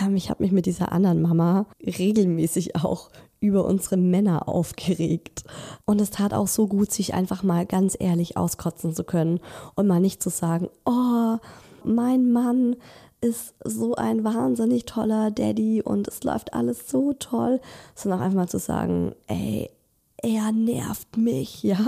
Ähm, ich habe mich mit dieser anderen Mama regelmäßig auch über unsere Männer aufgeregt. Und es tat auch so gut, sich einfach mal ganz ehrlich auskotzen zu können und mal nicht zu sagen, oh, mein Mann ist so ein wahnsinnig toller Daddy und es läuft alles so toll, sondern auch einfach mal zu sagen, ey, er nervt mich, ja.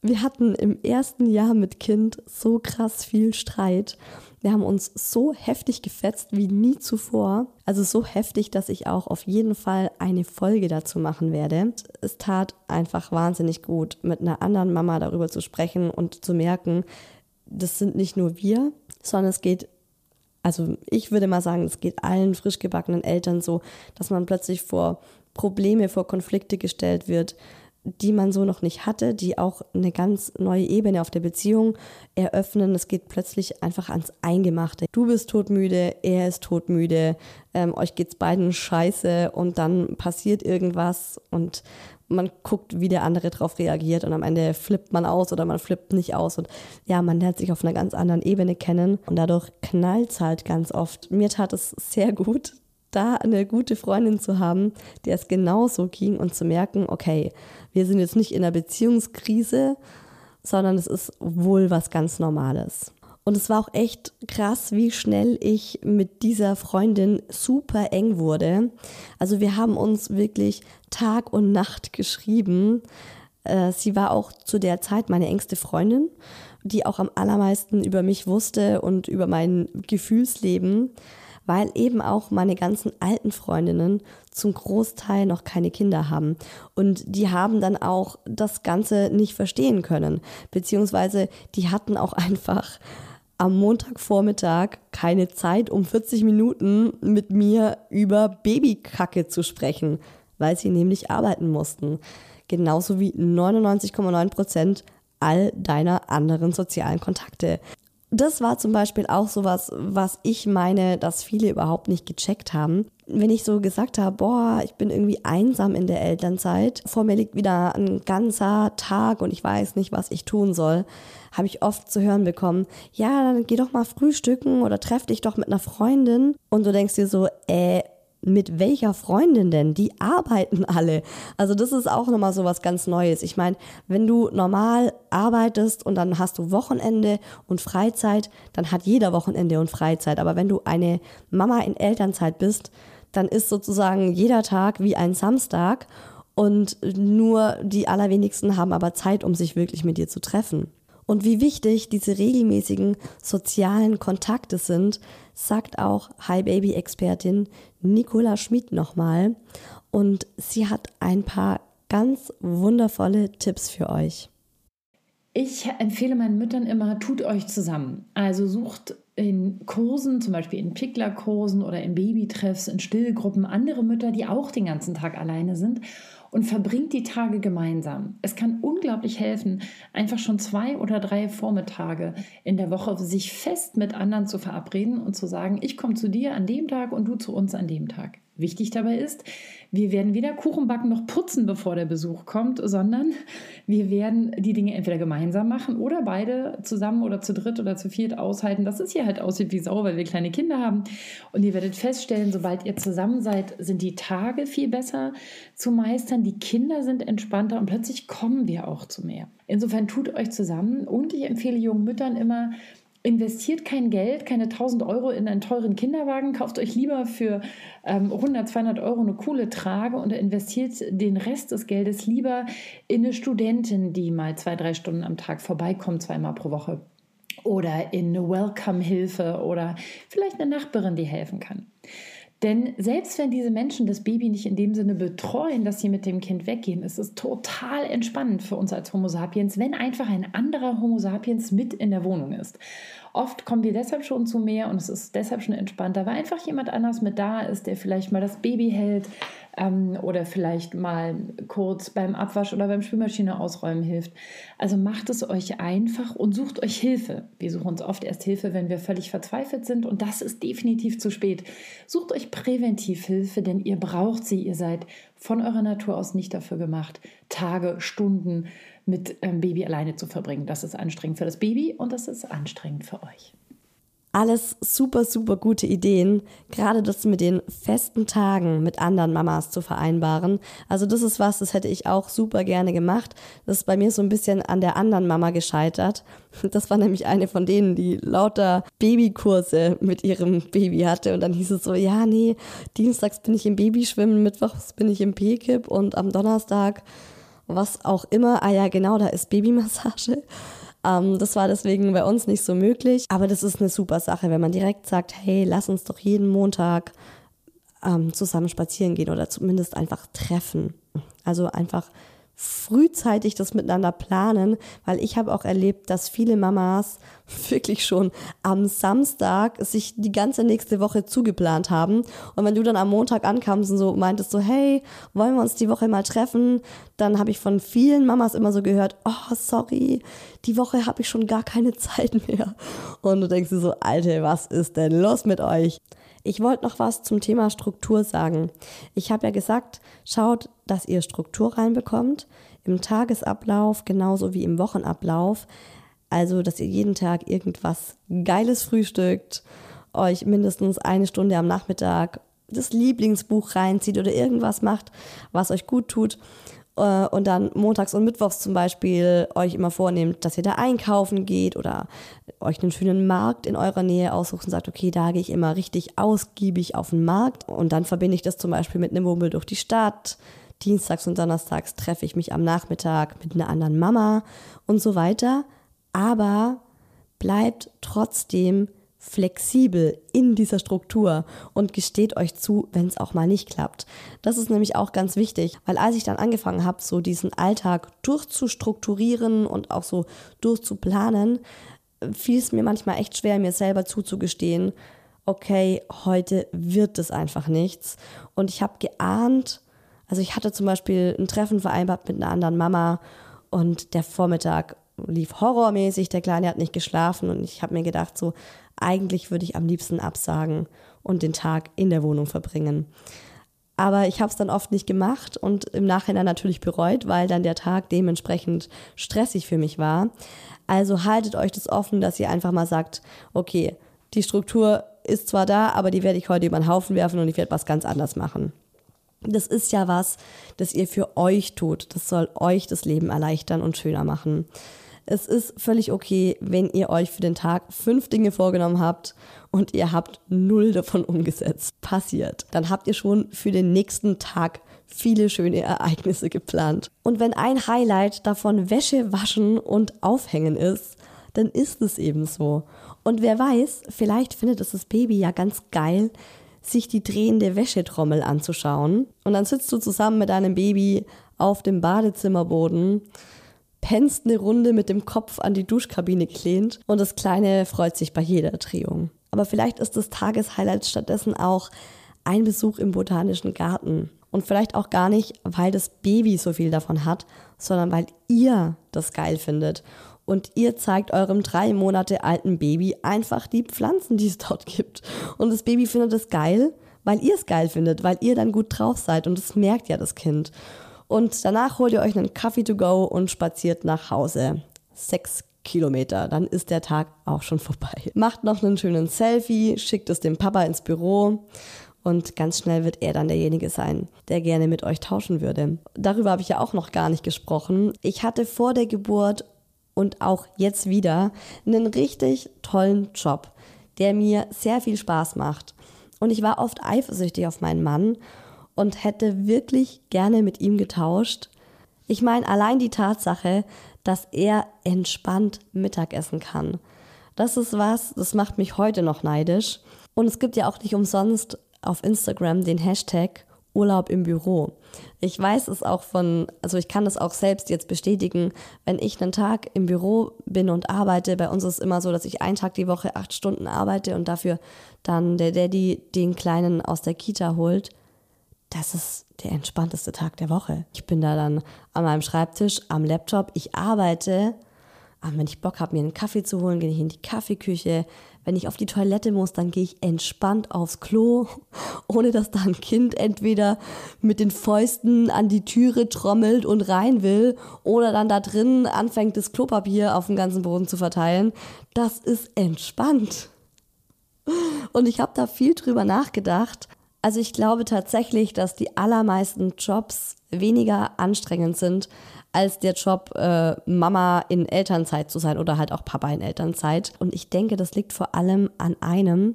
Wir hatten im ersten Jahr mit Kind so krass viel Streit wir haben uns so heftig gefetzt wie nie zuvor. Also so heftig, dass ich auch auf jeden Fall eine Folge dazu machen werde. Es tat einfach wahnsinnig gut, mit einer anderen Mama darüber zu sprechen und zu merken, das sind nicht nur wir, sondern es geht also ich würde mal sagen, es geht allen frisch gebackenen Eltern so, dass man plötzlich vor Probleme, vor Konflikte gestellt wird, die man so noch nicht hatte, die auch eine ganz neue Ebene auf der Beziehung eröffnen. Es geht plötzlich einfach ans Eingemachte. Du bist todmüde, er ist todmüde, ähm, euch geht's beiden scheiße und dann passiert irgendwas und man guckt, wie der andere darauf reagiert und am Ende flippt man aus oder man flippt nicht aus und ja, man lernt sich auf einer ganz anderen Ebene kennen und dadurch knallt's halt ganz oft. Mir tat es sehr gut, da eine gute Freundin zu haben, der es genauso ging und zu merken, okay, wir sind jetzt nicht in einer Beziehungskrise, sondern es ist wohl was ganz Normales. Und es war auch echt krass, wie schnell ich mit dieser Freundin super eng wurde. Also wir haben uns wirklich Tag und Nacht geschrieben. Äh, sie war auch zu der Zeit meine engste Freundin, die auch am allermeisten über mich wusste und über mein Gefühlsleben weil eben auch meine ganzen alten Freundinnen zum Großteil noch keine Kinder haben. Und die haben dann auch das Ganze nicht verstehen können, beziehungsweise die hatten auch einfach am Montagvormittag keine Zeit, um 40 Minuten mit mir über Babykacke zu sprechen, weil sie nämlich arbeiten mussten. Genauso wie 99,9 Prozent all deiner anderen sozialen Kontakte das war zum Beispiel auch sowas, was ich meine, dass viele überhaupt nicht gecheckt haben. Wenn ich so gesagt habe, boah, ich bin irgendwie einsam in der Elternzeit, vor mir liegt wieder ein ganzer Tag und ich weiß nicht, was ich tun soll, habe ich oft zu hören bekommen, ja, dann geh doch mal frühstücken oder treff dich doch mit einer Freundin. Und du denkst dir so, äh, mit welcher Freundin denn? Die arbeiten alle. Also das ist auch nochmal so was ganz Neues. Ich meine, wenn du normal arbeitest und dann hast du Wochenende und Freizeit, dann hat jeder Wochenende und Freizeit. Aber wenn du eine Mama in Elternzeit bist, dann ist sozusagen jeder Tag wie ein Samstag und nur die allerwenigsten haben aber Zeit, um sich wirklich mit dir zu treffen. Und wie wichtig diese regelmäßigen sozialen Kontakte sind, sagt auch Hi Baby Expertin Nicola Schmid nochmal. Und sie hat ein paar ganz wundervolle Tipps für euch. Ich empfehle meinen Müttern immer, tut euch zusammen. Also sucht in Kursen, zum Beispiel in Picklerkursen oder in Babytreffs, in Stillgruppen andere Mütter, die auch den ganzen Tag alleine sind und verbringt die Tage gemeinsam. Es kann unglaublich helfen, einfach schon zwei oder drei Vormittage in der Woche sich fest mit anderen zu verabreden und zu sagen, ich komme zu dir an dem Tag und du zu uns an dem Tag. Wichtig dabei ist, wir werden weder Kuchen backen noch putzen, bevor der Besuch kommt, sondern wir werden die Dinge entweder gemeinsam machen oder beide zusammen oder zu dritt oder zu viert aushalten, dass es hier halt aussieht wie Sau, weil wir kleine Kinder haben. Und ihr werdet feststellen, sobald ihr zusammen seid, sind die Tage viel besser zu meistern, die Kinder sind entspannter und plötzlich kommen wir auch zu mehr. Insofern tut euch zusammen und ich empfehle jungen Müttern immer, investiert kein Geld, keine 1000 Euro in einen teuren Kinderwagen, kauft euch lieber für ähm, 100, 200 Euro eine coole Trage und investiert den Rest des Geldes lieber in eine Studentin, die mal zwei, drei Stunden am Tag vorbeikommt, zweimal pro Woche. Oder in eine Welcome-Hilfe oder vielleicht eine Nachbarin, die helfen kann. Denn selbst wenn diese Menschen das Baby nicht in dem Sinne betreuen, dass sie mit dem Kind weggehen, ist es total entspannend für uns als Homo sapiens, wenn einfach ein anderer Homo sapiens mit in der Wohnung ist. Oft kommen wir deshalb schon zu mehr und es ist deshalb schon entspannter, weil einfach jemand anders mit da ist, der vielleicht mal das Baby hält, ähm, oder vielleicht mal kurz beim Abwasch oder beim Spülmaschine ausräumen hilft. Also macht es euch einfach und sucht euch Hilfe. Wir suchen uns oft erst Hilfe, wenn wir völlig verzweifelt sind und das ist definitiv zu spät. Sucht euch präventiv Hilfe, denn ihr braucht sie. Ihr seid von eurer Natur aus nicht dafür gemacht, Tage, Stunden mit ähm, Baby alleine zu verbringen. Das ist anstrengend für das Baby und das ist anstrengend für euch. Alles super, super gute Ideen. Gerade das mit den festen Tagen mit anderen Mamas zu vereinbaren. Also das ist was, das hätte ich auch super gerne gemacht. Das ist bei mir so ein bisschen an der anderen Mama gescheitert. Das war nämlich eine von denen, die lauter Babykurse mit ihrem Baby hatte. Und dann hieß es so, ja, nee, dienstags bin ich im Babyschwimmen, mittwochs bin ich im P-Kip und am Donnerstag was auch immer. Ah ja, genau, da ist Babymassage. Ähm, das war deswegen bei uns nicht so möglich. Aber das ist eine super Sache, wenn man direkt sagt, hey, lass uns doch jeden Montag ähm, zusammen spazieren gehen oder zumindest einfach treffen. Also einfach frühzeitig das miteinander planen, weil ich habe auch erlebt, dass viele Mamas wirklich schon am Samstag sich die ganze nächste Woche zugeplant haben. Und wenn du dann am Montag ankamst und so meintest so, hey, wollen wir uns die Woche mal treffen? Dann habe ich von vielen Mamas immer so gehört, oh, sorry, die Woche habe ich schon gar keine Zeit mehr. Und du denkst dir so, Alter, was ist denn los mit euch? Ich wollte noch was zum Thema Struktur sagen. Ich habe ja gesagt, schaut, dass ihr Struktur reinbekommt im Tagesablauf genauso wie im Wochenablauf. Also, dass ihr jeden Tag irgendwas Geiles frühstückt, euch mindestens eine Stunde am Nachmittag das Lieblingsbuch reinzieht oder irgendwas macht, was euch gut tut. Äh, und dann montags und mittwochs zum Beispiel euch immer vornehmt, dass ihr da einkaufen geht oder euch einen schönen Markt in eurer Nähe aussucht und sagt, okay, da gehe ich immer richtig ausgiebig auf den Markt und dann verbinde ich das zum Beispiel mit einem Wummel durch die Stadt. Dienstags und Donnerstags treffe ich mich am Nachmittag mit einer anderen Mama und so weiter. Aber bleibt trotzdem flexibel in dieser Struktur und gesteht euch zu, wenn es auch mal nicht klappt. Das ist nämlich auch ganz wichtig, weil als ich dann angefangen habe, so diesen Alltag durchzustrukturieren und auch so durchzuplanen, fiel es mir manchmal echt schwer, mir selber zuzugestehen, okay, heute wird es einfach nichts. Und ich habe geahnt, also ich hatte zum Beispiel ein Treffen vereinbart mit einer anderen Mama und der Vormittag lief horrormäßig, der Kleine hat nicht geschlafen und ich habe mir gedacht, so eigentlich würde ich am liebsten absagen und den Tag in der Wohnung verbringen. Aber ich habe es dann oft nicht gemacht und im Nachhinein natürlich bereut, weil dann der Tag dementsprechend stressig für mich war. Also haltet euch das offen, dass ihr einfach mal sagt, okay, die Struktur ist zwar da, aber die werde ich heute über den Haufen werfen und ich werde was ganz anders machen. Das ist ja was, das ihr für euch tut. Das soll euch das Leben erleichtern und schöner machen. Es ist völlig okay, wenn ihr euch für den Tag fünf Dinge vorgenommen habt und ihr habt null davon umgesetzt. Passiert. Dann habt ihr schon für den nächsten Tag viele schöne Ereignisse geplant. Und wenn ein Highlight davon Wäsche waschen und aufhängen ist, dann ist es eben so. Und wer weiß, vielleicht findet es das Baby ja ganz geil, sich die drehende Wäschetrommel anzuschauen. Und dann sitzt du zusammen mit deinem Baby auf dem Badezimmerboden pennst eine Runde mit dem Kopf an die Duschkabine gelehnt und das Kleine freut sich bei jeder Drehung. Aber vielleicht ist das Tageshighlight stattdessen auch ein Besuch im Botanischen Garten. Und vielleicht auch gar nicht, weil das Baby so viel davon hat, sondern weil ihr das geil findet. Und ihr zeigt eurem drei Monate alten Baby einfach die Pflanzen, die es dort gibt. Und das Baby findet es geil, weil ihr es geil findet, weil ihr dann gut drauf seid. Und das merkt ja das Kind. Und danach holt ihr euch einen Kaffee to go und spaziert nach Hause. Sechs Kilometer, dann ist der Tag auch schon vorbei. Macht noch einen schönen Selfie, schickt es dem Papa ins Büro und ganz schnell wird er dann derjenige sein, der gerne mit euch tauschen würde. Darüber habe ich ja auch noch gar nicht gesprochen. Ich hatte vor der Geburt und auch jetzt wieder einen richtig tollen Job, der mir sehr viel Spaß macht. Und ich war oft eifersüchtig auf meinen Mann und hätte wirklich gerne mit ihm getauscht. Ich meine, allein die Tatsache, dass er entspannt Mittagessen kann. Das ist was, das macht mich heute noch neidisch. Und es gibt ja auch nicht umsonst auf Instagram den Hashtag Urlaub im Büro. Ich weiß es auch von, also ich kann das auch selbst jetzt bestätigen, wenn ich einen Tag im Büro bin und arbeite. Bei uns ist es immer so, dass ich einen Tag die Woche acht Stunden arbeite und dafür dann der Daddy den Kleinen aus der Kita holt das ist der entspannteste Tag der Woche. Ich bin da dann an meinem Schreibtisch, am Laptop, ich arbeite. Aber ah, wenn ich Bock habe, mir einen Kaffee zu holen, gehe ich in die Kaffeeküche. Wenn ich auf die Toilette muss, dann gehe ich entspannt aufs Klo, ohne dass da ein Kind entweder mit den Fäusten an die Türe trommelt und rein will oder dann da drin anfängt, das Klopapier auf dem ganzen Boden zu verteilen. Das ist entspannt. Und ich habe da viel drüber nachgedacht, also ich glaube tatsächlich, dass die allermeisten Jobs weniger anstrengend sind als der Job, äh, Mama in Elternzeit zu sein oder halt auch Papa in Elternzeit. Und ich denke, das liegt vor allem an einem.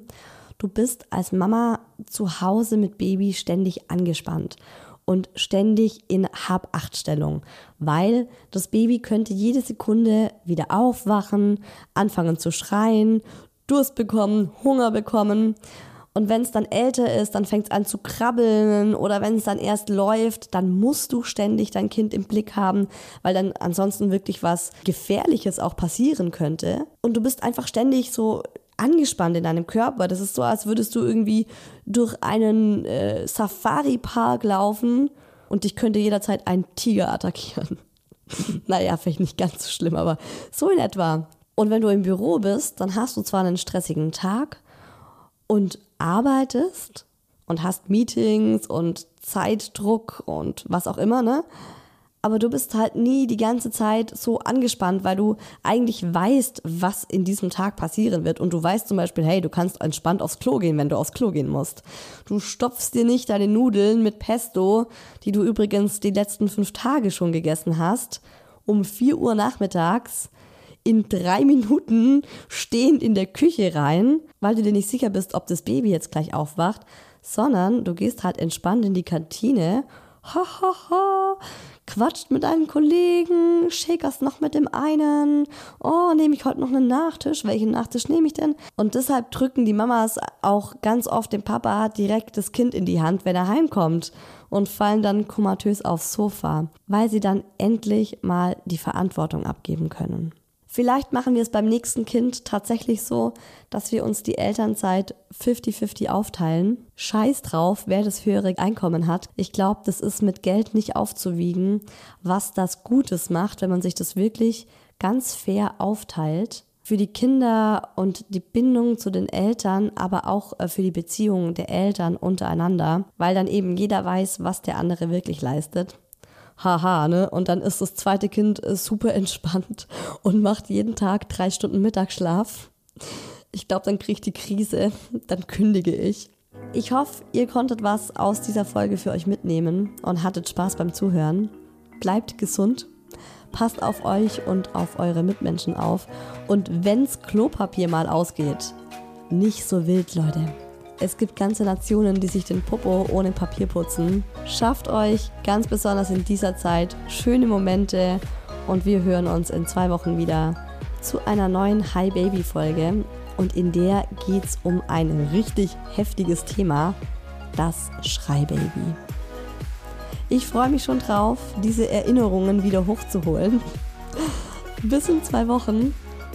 Du bist als Mama zu Hause mit Baby ständig angespannt und ständig in Hab-Acht-Stellung, weil das Baby könnte jede Sekunde wieder aufwachen, anfangen zu schreien, Durst bekommen, Hunger bekommen. Und wenn es dann älter ist, dann fängt es an zu krabbeln oder wenn es dann erst läuft, dann musst du ständig dein Kind im Blick haben, weil dann ansonsten wirklich was Gefährliches auch passieren könnte. Und du bist einfach ständig so angespannt in deinem Körper. Das ist so, als würdest du irgendwie durch einen äh, Safari-Park laufen und dich könnte jederzeit ein Tiger attackieren. naja, vielleicht nicht ganz so schlimm, aber so in etwa. Und wenn du im Büro bist, dann hast du zwar einen stressigen Tag und arbeitest und hast Meetings und Zeitdruck und was auch immer, ne? Aber du bist halt nie die ganze Zeit so angespannt, weil du eigentlich weißt, was in diesem Tag passieren wird. Und du weißt zum Beispiel, hey, du kannst entspannt aufs Klo gehen, wenn du aufs Klo gehen musst. Du stopfst dir nicht deine Nudeln mit Pesto, die du übrigens die letzten fünf Tage schon gegessen hast, um vier Uhr nachmittags in drei Minuten stehend in der Küche rein, weil du dir nicht sicher bist, ob das Baby jetzt gleich aufwacht, sondern du gehst halt entspannt in die Kantine, ha ha ha, quatscht mit deinen Kollegen, shakerst noch mit dem einen, oh, nehme ich heute noch einen Nachtisch, welchen Nachtisch nehme ich denn? Und deshalb drücken die Mamas auch ganz oft dem Papa direkt das Kind in die Hand, wenn er heimkommt und fallen dann komatös aufs Sofa, weil sie dann endlich mal die Verantwortung abgeben können. Vielleicht machen wir es beim nächsten Kind tatsächlich so, dass wir uns die Elternzeit 50-50 aufteilen. Scheiß drauf, wer das höhere Einkommen hat. Ich glaube, das ist mit Geld nicht aufzuwiegen, was das Gutes macht, wenn man sich das wirklich ganz fair aufteilt für die Kinder und die Bindung zu den Eltern, aber auch äh, für die Beziehungen der Eltern untereinander, weil dann eben jeder weiß, was der andere wirklich leistet. Haha, ne? Und dann ist das zweite Kind äh, super entspannt und macht jeden Tag drei Stunden Mittagsschlaf. Ich glaube, dann kriege ich die Krise, dann kündige ich. Ich hoffe, ihr konntet was aus dieser Folge für euch mitnehmen und hattet Spaß beim Zuhören. Bleibt gesund passt auf euch und auf eure Mitmenschen auf. Und wenn's Klopapier mal ausgeht, nicht so wild, Leute. Es gibt ganze Nationen, die sich den Popo ohne Papier putzen. Schafft euch ganz besonders in dieser Zeit schöne Momente und wir hören uns in zwei Wochen wieder zu einer neuen Hi Baby Folge und in der geht's um ein richtig heftiges Thema, das Schreibaby. Ich freue mich schon drauf, diese Erinnerungen wieder hochzuholen. Bis in zwei Wochen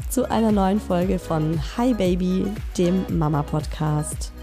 zu einer neuen Folge von Hi Baby, dem Mama Podcast.